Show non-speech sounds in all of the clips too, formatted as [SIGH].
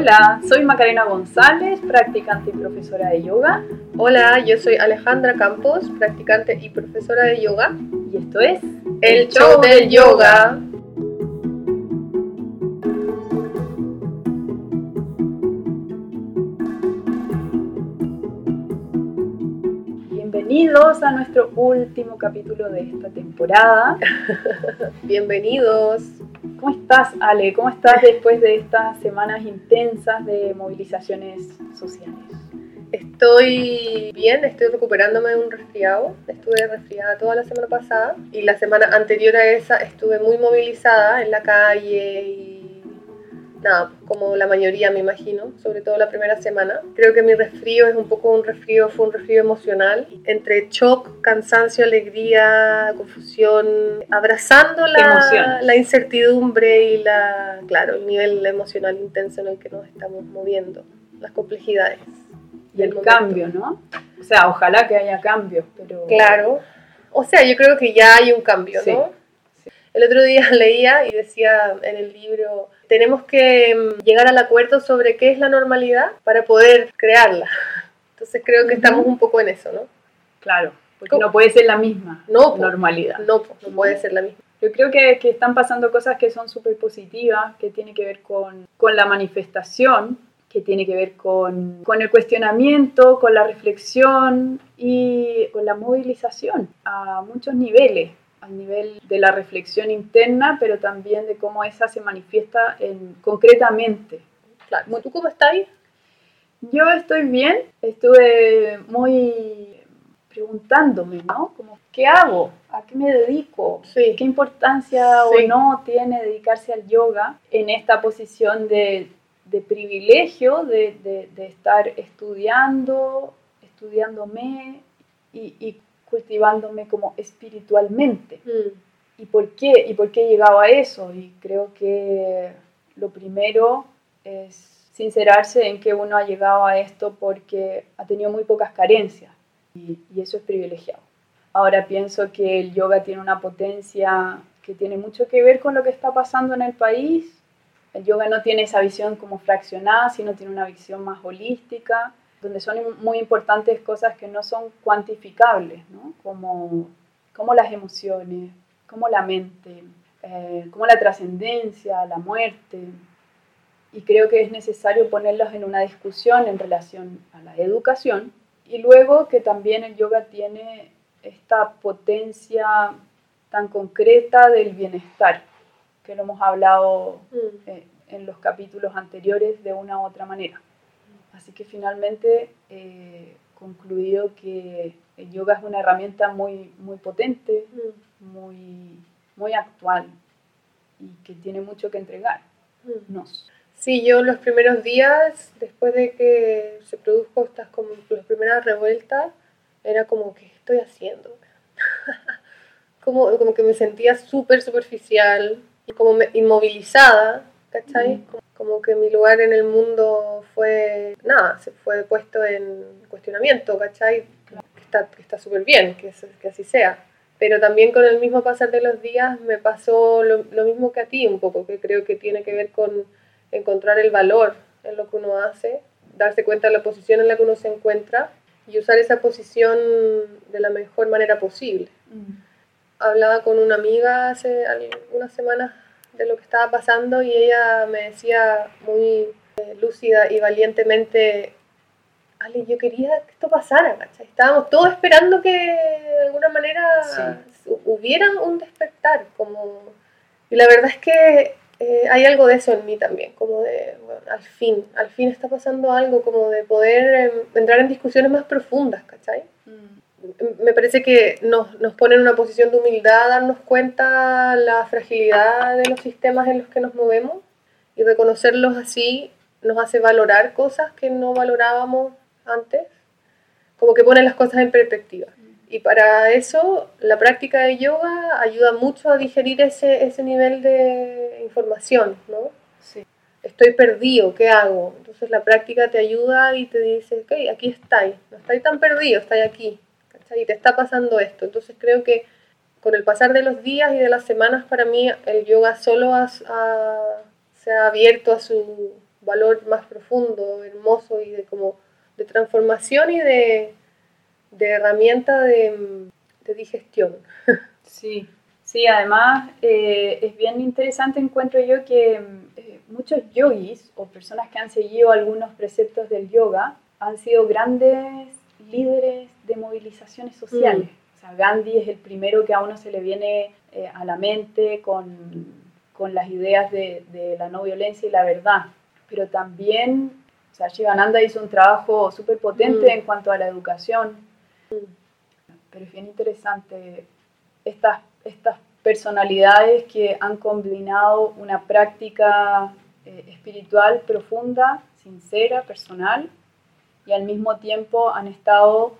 Hola, soy Macarena González, practicante y profesora de yoga. Hola, yo soy Alejandra Campos, practicante y profesora de yoga. Y esto es El, Show del Yoga. Bienvenidos a nuestro último capítulo de esta temporada. [LAUGHS] Bienvenidos. ¿Cómo estás, Ale? ¿Cómo estás después de estas semanas intensas de movilizaciones sociales? Estoy bien, estoy recuperándome de un resfriado. Estuve resfriada toda la semana pasada y la semana anterior a esa estuve muy movilizada en la calle y nada, como la mayoría me imagino, sobre todo la primera semana. Creo que mi resfrío es un poco un resfrío, fue un resfrío emocional, entre shock, cansancio, alegría, confusión, abrazando la, la incertidumbre y la, claro, el nivel emocional intenso en el que nos estamos moviendo, las complejidades. Y el cambio, ¿no? O sea, ojalá que haya cambios, pero... Claro. O sea, yo creo que ya hay un cambio, ¿no? El otro día [LAUGHS] leía y decía en el libro, tenemos que mm, llegar al acuerdo sobre qué es la normalidad para poder crearla. [LAUGHS] Entonces creo que estamos un poco en eso, ¿no? Claro, porque no puede ser la misma normalidad. No, no puede ser la misma. Yo creo que, que están pasando cosas que son súper positivas, que tienen que ver con, con, la manifestación, que tiene que ver con, con el cuestionamiento, con la reflexión y con la movilización a muchos niveles a nivel de la reflexión interna, pero también de cómo esa se manifiesta en, concretamente. Claro. ¿Tú cómo estás? Yo estoy bien, estuve muy preguntándome, ¿no? Como, ¿qué hago? ¿A qué me dedico? Sí. ¿Qué importancia o no tiene dedicarse al yoga en esta posición de, de privilegio de, de, de, estar estudiando, estudiándome y, y cultivándome como espiritualmente. Mm. ¿Y por qué? ¿Y por qué he llegado a eso? Y creo que lo primero es sincerarse en que uno ha llegado a esto porque ha tenido muy pocas carencias y, y eso es privilegiado. Ahora pienso que el yoga tiene una potencia que tiene mucho que ver con lo que está pasando en el país. El yoga no tiene esa visión como fraccionada, sino tiene una visión más holística donde son muy importantes cosas que no son cuantificables, ¿no? como, como las emociones, como la mente, eh, como la trascendencia, la muerte. Y creo que es necesario ponerlos en una discusión en relación a la educación y luego que también el yoga tiene esta potencia tan concreta del bienestar, que lo hemos hablado mm. eh, en los capítulos anteriores de una u otra manera. Así que finalmente concluido que el yoga es una herramienta muy, muy potente, mm. muy, muy actual y que tiene mucho que entregarnos. Sí, yo los primeros días, después de que se produjo estas como las primeras revueltas, era como, ¿qué estoy haciendo? [LAUGHS] como, como que me sentía súper superficial, como inmovilizada, ¿cachai? Mm como que mi lugar en el mundo fue, nada, se fue puesto en cuestionamiento, ¿cachai? Que está súper bien, que, que así sea. Pero también con el mismo pasar de los días me pasó lo, lo, mismo que a ti un poco, que creo que tiene que ver con encontrar el valor en lo que uno hace, darse cuenta de la posición en la que uno se encuentra y usar esa posición de la mejor manera posible. Mm. Hablaba con una amiga hace algunas semanas de lo que estaba pasando y ella me decía muy eh, lúcida y valientemente, Ale, yo quería que esto pasara, ¿cachai? Estábamos todos esperando que de alguna manera hubiera un despertar, como... Y la verdad es que eh, hay algo de eso en mí también, como de, bueno, al fin, al fin está pasando algo, como de poder eh, entrar en discusiones más profundas, ¿cachai? Mm me parece que nos, nos pone en una posición de humildad darnos cuenta la fragilidad de los sistemas en los que nos movemos y reconocerlos así nos hace valorar cosas que no valorábamos antes, como que pone las cosas en perspectiva. Y para eso la práctica de yoga ayuda mucho a digerir ese, ese nivel de información, ¿no? Sí. Estoy perdido, ¿qué hago? Entonces la práctica te ayuda y te dice, ok, aquí estáis, no estáis tan perdido, estáis aquí y te está pasando esto. Entonces creo que con el pasar de los días y de las semanas, para mí el yoga solo se ha abierto a su valor más profundo, hermoso y de como de transformación y de, de herramienta de, digestión. [LAUGHS] Sí, sí, además eh, es bien interesante encuentro yo que eh, muchos yogis o personas que han seguido algunos preceptos del yoga han sido grandes líderes de movilizaciones sociales. Mm. O sea, Gandhi es el primero que a uno se le viene eh, a la mente con, con las ideas de, de, la no violencia y la verdad. Pero también, o sea, Shivananda hizo un trabajo súper potente mm. en cuanto a la educación. Mm. Pero es bien interesante estas, estas personalidades que han combinado una práctica eh, espiritual profunda, sincera, personal, y al mismo tiempo han estado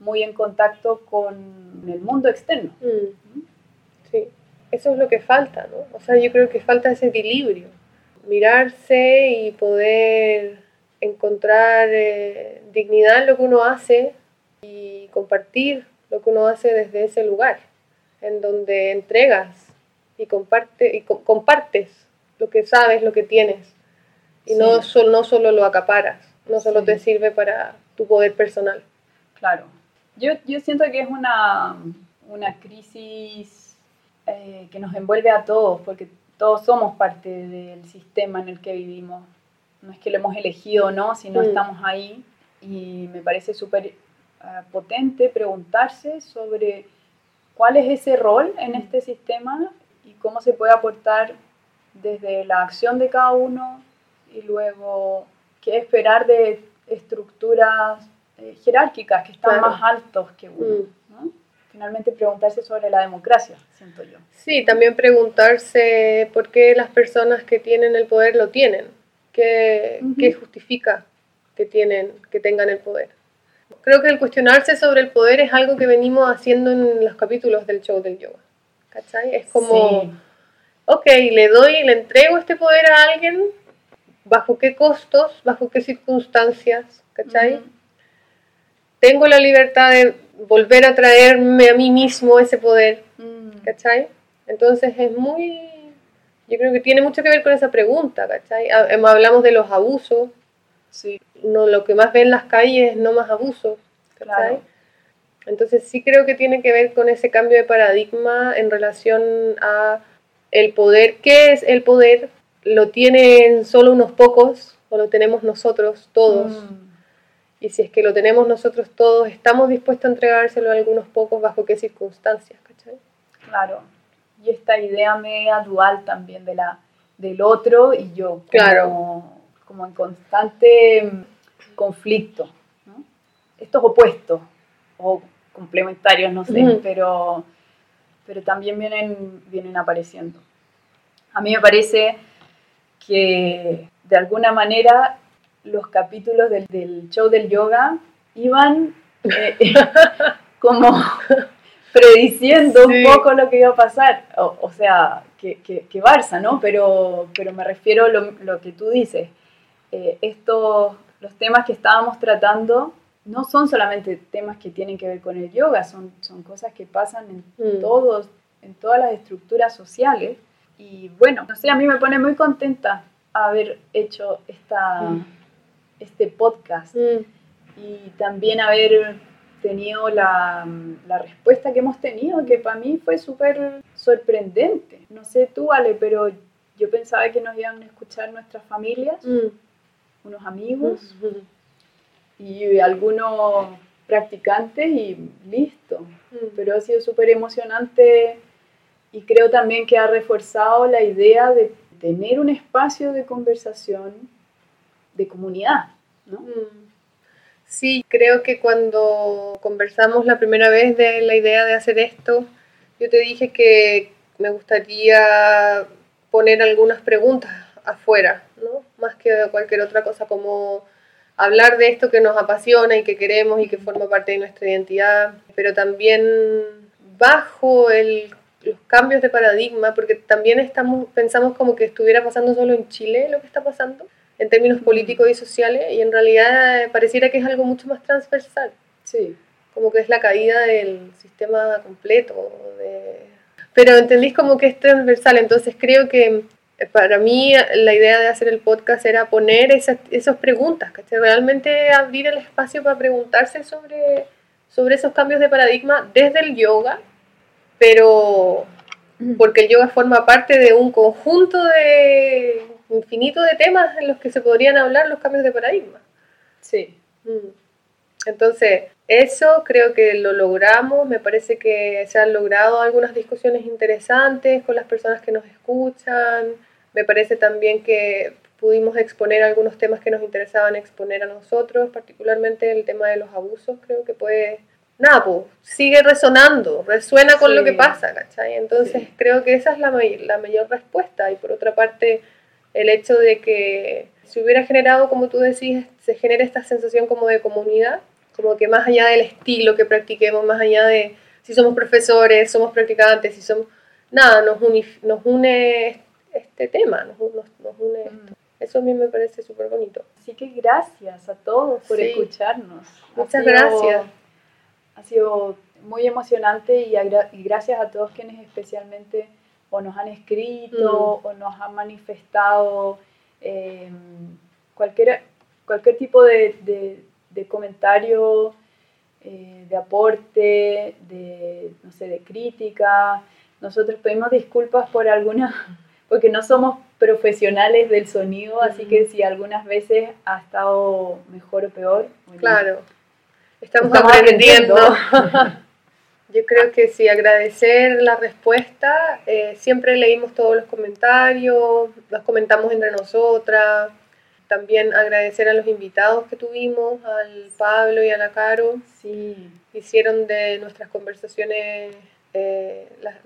muy en contacto con el mundo externo. Mm. Sí, eso es lo que falta, ¿no? O sea, yo creo que falta ese equilibrio, mirarse y poder encontrar eh, dignidad en lo que uno hace y compartir lo que uno hace desde ese lugar en donde entregas y, comparte, y compartes lo que sabes, lo que tienes, y no, no solo lo acaparas, no solo te sirve para tu poder personal. Claro. Yo, yo siento que es una, una crisis eh, que nos envuelve a todos, porque todos somos parte del sistema en el que vivimos. No es que lo hemos elegido o no, sino mm. estamos ahí. Y me parece súper eh, potente preguntarse sobre cuál es ese rol en este sistema y cómo se puede aportar desde la acción de cada uno y luego qué esperar de estructuras eh, jerárquicas que están más altos que uno. Mm. Finalmente preguntarse sobre la democracia, siento yo. Sí, también preguntarse por qué las personas que tienen el poder lo tienen, qué, qué justifica que, tienen, que tengan el poder. Creo que el cuestionarse sobre el poder es algo que venimos haciendo en los capítulos del show del yoga. ¿Cachai? Es como, ok, le doy, le entrego este poder a alguien, ¿bajo qué costos? ¿Bajo qué circunstancias? ¿Cachai? Tengo la libertad de volver a traerme a mí mismo ese poder. Mm. ¿Cachai? Entonces es muy... Yo creo que tiene mucho que ver con esa pregunta, ¿cachai? Hablamos de los abusos, Sí. No, lo que más ve en las calles es no más abusos. Claro. Entonces sí creo que tiene que ver con ese cambio de paradigma en relación a el poder. ¿Qué es el poder? ¿Lo tienen solo unos pocos o lo tenemos nosotros todos? Mm. Y si es que lo tenemos nosotros todos, ¿estamos dispuestos a entregárselo a algunos pocos bajo qué circunstancias? ¿cachai? Claro. Y esta idea media dual también de la, del otro y yo. Claro como en constante mm, conflicto. Estos opuestos o complementarios, no sé, pero, pero también vienen, vienen apareciendo. A mí me parece que de alguna manera los capítulos del, show del yoga iban eh, [LAUGHS] como [LAUGHS] prediciendo un poco lo que iba a pasar. O, sea, que, que, Barça, ¿no? Pero, pero me refiero a lo, lo que tú dices. Eh, estos, los temas que estábamos tratando no son solamente temas que tienen que ver con el yoga, son, son cosas que pasan en, mm. todos, en todas las estructuras sociales. Y bueno, no sé, a mí me pone muy contenta haber hecho esta, mm. Este podcast mm. y también haber tenido la, la, respuesta que hemos tenido, que para mí fue súper sorprendente. No sé tú, Ale, pero yo pensaba que nos iban a escuchar nuestras familias unos amigos [LAUGHS] y algunos practicantes y listo. Mm. Pero ha sido súper emocionante y creo también que ha reforzado la idea de tener un espacio de conversación de comunidad, ¿no? Mm. Sí, creo que cuando conversamos la primera vez de la idea de hacer esto, yo te dije que me gustaría poner algunas preguntas afuera, ¿no? Más que cualquier otra cosa, como hablar de esto que nos apasiona y que queremos y que forma parte de nuestra identidad, pero también bajo el, los cambios de paradigma, porque también estamos, pensamos como que estuviera pasando solo en Chile lo que está pasando, en términos políticos y sociales, y en realidad pareciera que es algo mucho más transversal. Sí. Como que es la caída del sistema completo. De... Pero entendís como que es transversal, entonces creo que para mí la idea de hacer el podcast era poner esas, esas preguntas, que realmente abrir el espacio para preguntarse sobre, sobre esos cambios de paradigma desde el yoga, pero porque el yoga forma parte de un conjunto de infinito de temas en los que se podrían hablar los cambios de paradigma. Sí. Mm. Entonces, eso creo que lo logramos, me parece que se han logrado algunas discusiones interesantes con las personas que nos escuchan, me parece también que pudimos exponer algunos temas que nos interesaban exponer a nosotros, particularmente el tema de los abusos, creo que puede, nada, pues, sigue resonando, resuena con lo que pasa, ¿cachai? Entonces creo que esa es la, la mayor respuesta y por otra parte el hecho de que si hubiera generado, como tú decís, se genera esta sensación como de comunidad, como que más allá del estilo que practiquemos, más allá de si somos profesores, somos practicantes, si somos... Nada, nos, nos une este tema, nos, une esto. Eso a mí me parece súper bonito. Así que gracias a todos por escucharnos. Muchas gracias. Ha sido muy emocionante y, gracias a todos quienes especialmente o nos han escrito mm. o nos han manifestado em, cualquier, cualquier tipo de, de, comentario, eh, de aporte, de, no sé, de crítica. Nosotros pedimos disculpas por algunas [LAUGHS] porque no somos profesionales del sonido, así que si algunas veces ha estado mejor o peor. claro, estamos, aprendiendo. [LAUGHS] Yo creo que sí, agradecer la respuesta. Eh, siempre leímos todos los comentarios, los comentamos entre nosotras. También agradecer a los invitados que tuvimos, al Pablo y a la Caro. Sí. Hicieron de nuestras conversaciones eh, las,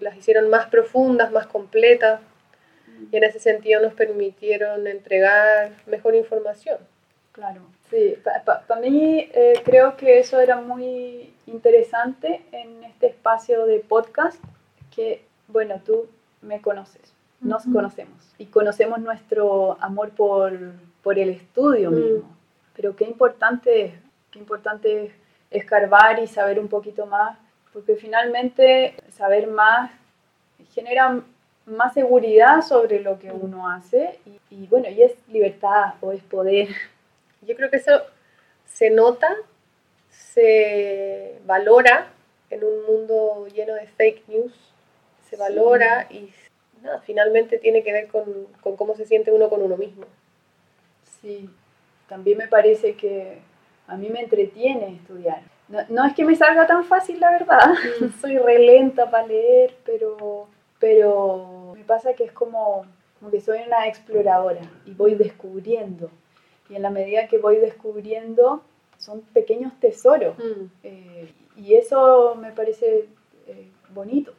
las, hicieron más profundas, más completas y en ese sentido nos permitieron entregar mejor información. Claro, sí, para mí eh, creo que eso era muy interesante en este espacio de podcast, que bueno, tú me conoces, nos conocemos y conocemos nuestro amor por, por el estudio mm. mismo, pero qué importante, qué importante es escarbar y saber un poquito más porque finalmente saber más genera más seguridad sobre lo que uno hace y, bueno, y es libertad o es poder. Yo creo que eso se nota, se valora en un mundo lleno de fake news, se valora y nada, finalmente tiene que ver con, con cómo se siente uno con uno mismo. Sí, también me parece que a mí me entretiene estudiar. No, es que me salga tan fácil, la verdad. Mm. [LAUGHS] Soy re lenta para leer, pero, pero me pasa que es como, como que soy una exploradora y voy descubriendo. Y en la medida que voy descubriendo, son pequeños tesoros. Mm. Eh, y eso me parece eh, bonito.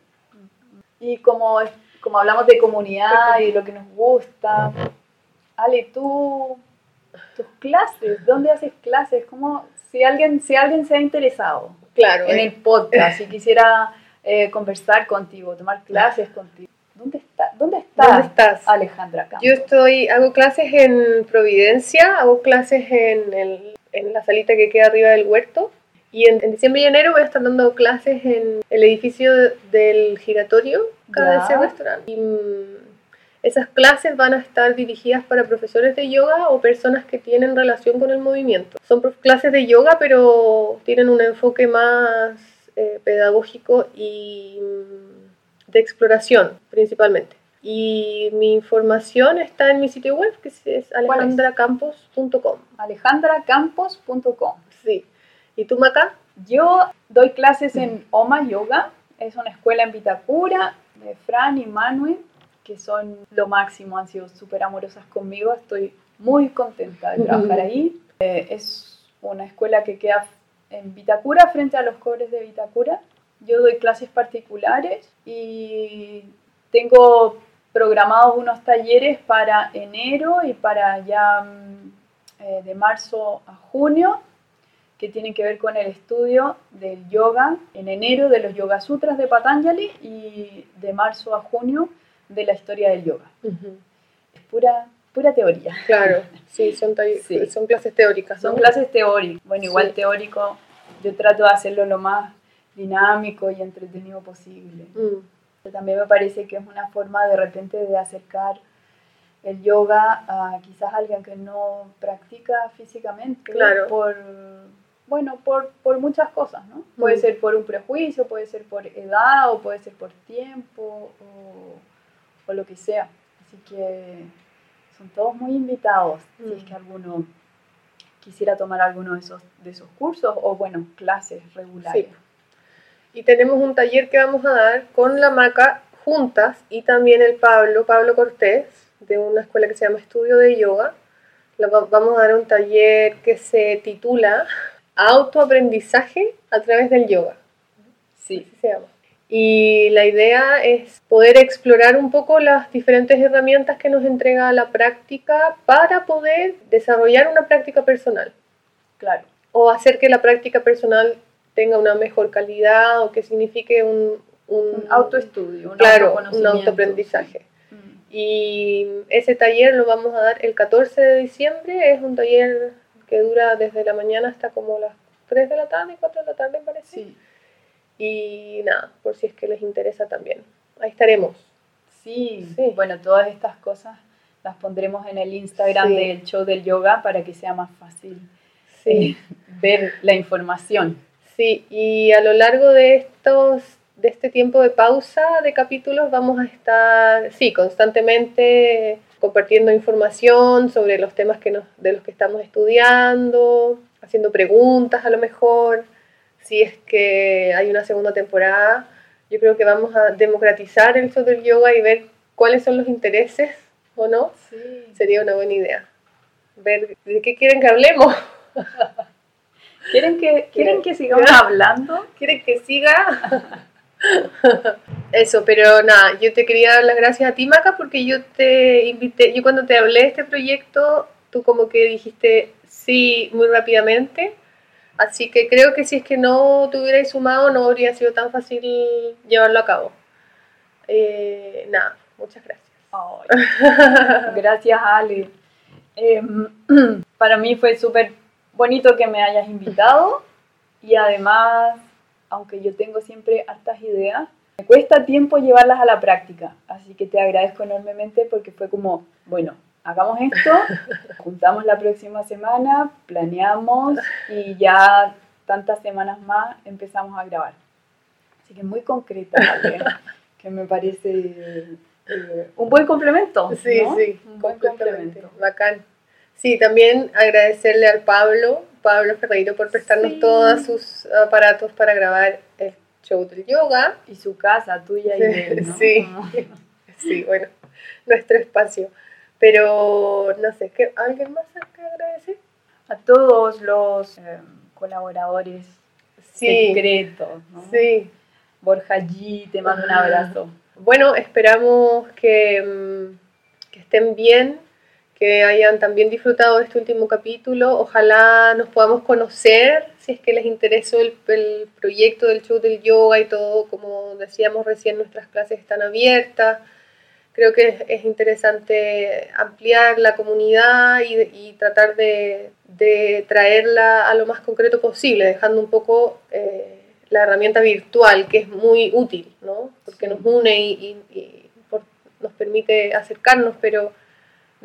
Y como, como hablamos de comunidad y lo que nos gusta, Ale, tú, tus clases, ¿dónde haces clases? ¿Cómo, si alguien, si alguien se ha interesado claro, en eh. el podcast, si quisiera eh, conversar contigo, tomar clases contigo, ¿dónde, está, dónde, estás, Alejandra Yo estoy, hago clases en Providencia, hago clases en, el, en la salita que queda arriba del huerto. Y en, diciembre y enero voy a estar dando clases en el edificio del giratorio, cada ese restaurante. Y, mm, esas clases van a estar dirigidas para profesores de yoga o personas que tienen relación con el movimiento. Son clases de yoga, pero tienen un enfoque más eh, pedagógico y mm, de exploración principalmente. Y mi información está en mi sitio web, que es alejandracampos.com. Alejandracampos.com. Sí. ¿Y tú, Maca? Yo doy clases en Oma Yoga. Es una escuela en Vitacura de Fran y Manuel que son lo máximo, han sido súper amorosas conmigo, estoy muy contenta de trabajar ahí. Eh, es una escuela que queda en Vitacura, frente a los cobres de Vitacura. Yo doy clases particulares y tengo programados unos talleres para enero y para ya mm, eh, de marzo a junio que tienen que ver con el estudio del yoga en enero de los Yoga Sutras de Patanjali y de marzo a junio de la historia del yoga. Es pura, pura teoría. Claro, [LAUGHS] sí, son, son clases teóricas. Son clases teóricas. Bueno, igual teórico, yo trato de hacerlo lo más dinámico y entretenido posible. Mm. También me parece que es una forma de repente de acercar el yoga a quizás alguien que no practica físicamente Claro. por bueno por, por muchas cosas no puede Mm. ser por un prejuicio puede ser por edad o puede ser por tiempo o, o lo que sea así que son todos muy invitados si es Mm. que alguno quisiera tomar alguno de esos de esos cursos o bueno clases regulares Y tenemos un taller que vamos a dar con la Maca juntas y también el Pablo, Pablo Cortés, de una escuela que se llama Estudio de Yoga. Vamos a dar un taller que se titula Autoaprendizaje a través del yoga. sí así se llama. Y la idea es poder explorar un poco las diferentes herramientas que nos entrega la práctica para poder desarrollar una práctica personal claro o hacer que la práctica personal tenga una mejor calidad o que signifique un, un, un autoestudio un claro, un autoaprendizaje. Mm. Y ese taller lo vamos a dar el 14 de diciembre, es un taller que dura desde la mañana hasta como las 3 de la tarde, 4 de la tarde parece. sí Y nada, por si es que les interesa también. Ahí estaremos. Sí, Sí. bueno, todas estas cosas las pondremos en el Instagram Sí. del show del yoga para que sea más fácil Sí. eh, ver la información. Sí, y a lo largo de estos de este tiempo de pausa de capítulos vamos a estar, sí, constantemente compartiendo información sobre los temas que nos, de los que estamos estudiando, haciendo preguntas a lo mejor, si es que hay una segunda temporada. Yo creo que vamos a democratizar el del yoga y ver cuáles son los intereses o no. Sí. Sería una buena idea. Ver de qué quieren que hablemos. [LAUGHS] ¿Quieren que, ¿quieren que sigamos ¿Quieren? hablando? ¿Quieres que siga? [LAUGHS] Eso, pero nada, yo te quería dar las gracias a ti, Maca, porque yo te invité, yo cuando te hablé de este proyecto, tú como que dijiste sí muy rápidamente, así que creo que si es que no te hubierais sumado no habría sido tan fácil llevarlo a cabo. Eh, nada, muchas gracias. [LAUGHS] Gracias, Ale. Em, [CLEARS THROAT] para mí fue súper bonito que me hayas invitado y además, aunque yo tengo siempre hartas ideas, me cuesta tiempo llevarlas a la práctica. Así que te agradezco enormemente porque fue como, bueno, hagamos esto, [LAUGHS] juntamos la próxima semana, planeamos y ya tantas semanas más empezamos a grabar. Así que muy concreta, [LAUGHS] que me parece eh, un buen complemento. Sí, ¿no? sí, un buen completamente. complemento. Bacán. Sí, también agradecerle al Pablo, Pablo Ferreiro, por prestarnos Sí. todos sus aparatos para grabar el show del yoga. Y su casa, tuya y de él, ¿no? Sí. [LAUGHS] Sí, bueno, nuestro espacio. Pero no sé, ¿qué, ¿alguien más hay que agradecer? A todos los eh, colaboradores Sí, secretos, ¿no? sí. Borja G, te mando un abrazo. Bueno, esperamos que, mm, que estén bien, que hayan también disfrutado de este último capítulo. Ojalá nos podamos conocer, si es que les interesó el, el proyecto del show del yoga y todo, como decíamos recién, nuestras clases están abiertas. Creo que es, es interesante ampliar la comunidad y, y tratar de, de traerla a lo más concreto posible, dejando un poco eh, la herramienta virtual, que es muy útil, ¿no? Porque nos une y, y- y por- nos permite acercarnos, pero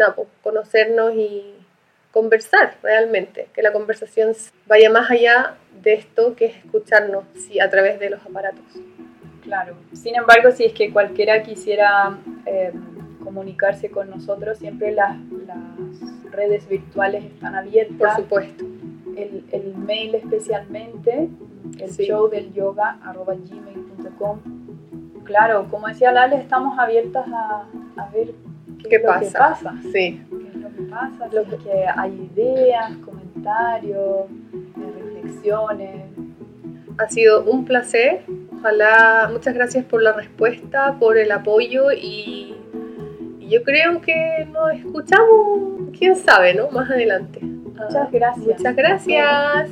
nada, pues, conocernos y conversar realmente, que la conversación vaya más allá de esto que es escucharnos sí, a través de los aparatos. Claro. Sin embargo, si es que cualquiera quisiera eh, comunicarse con nosotros, siempre las, las redes virtuales están Por abiertas. supuesto. El, el mail especialmente, el Sí. show del yoga arroba gmail.com. Claro, como decía Lale, estamos abiertas a, a ver qué, ¿Qué es lo que pasa? pasa. Sí. qué es lo que pasa, Lo es que hay ideas, comentarios, reflexiones. Ha sido un placer. Ojalá, muchas gracias por la respuesta, por el apoyo y, y yo creo que nos escuchamos, quién sabe, ¿no? Más adelante. Ah, Muchas gracias. Muchas gracias.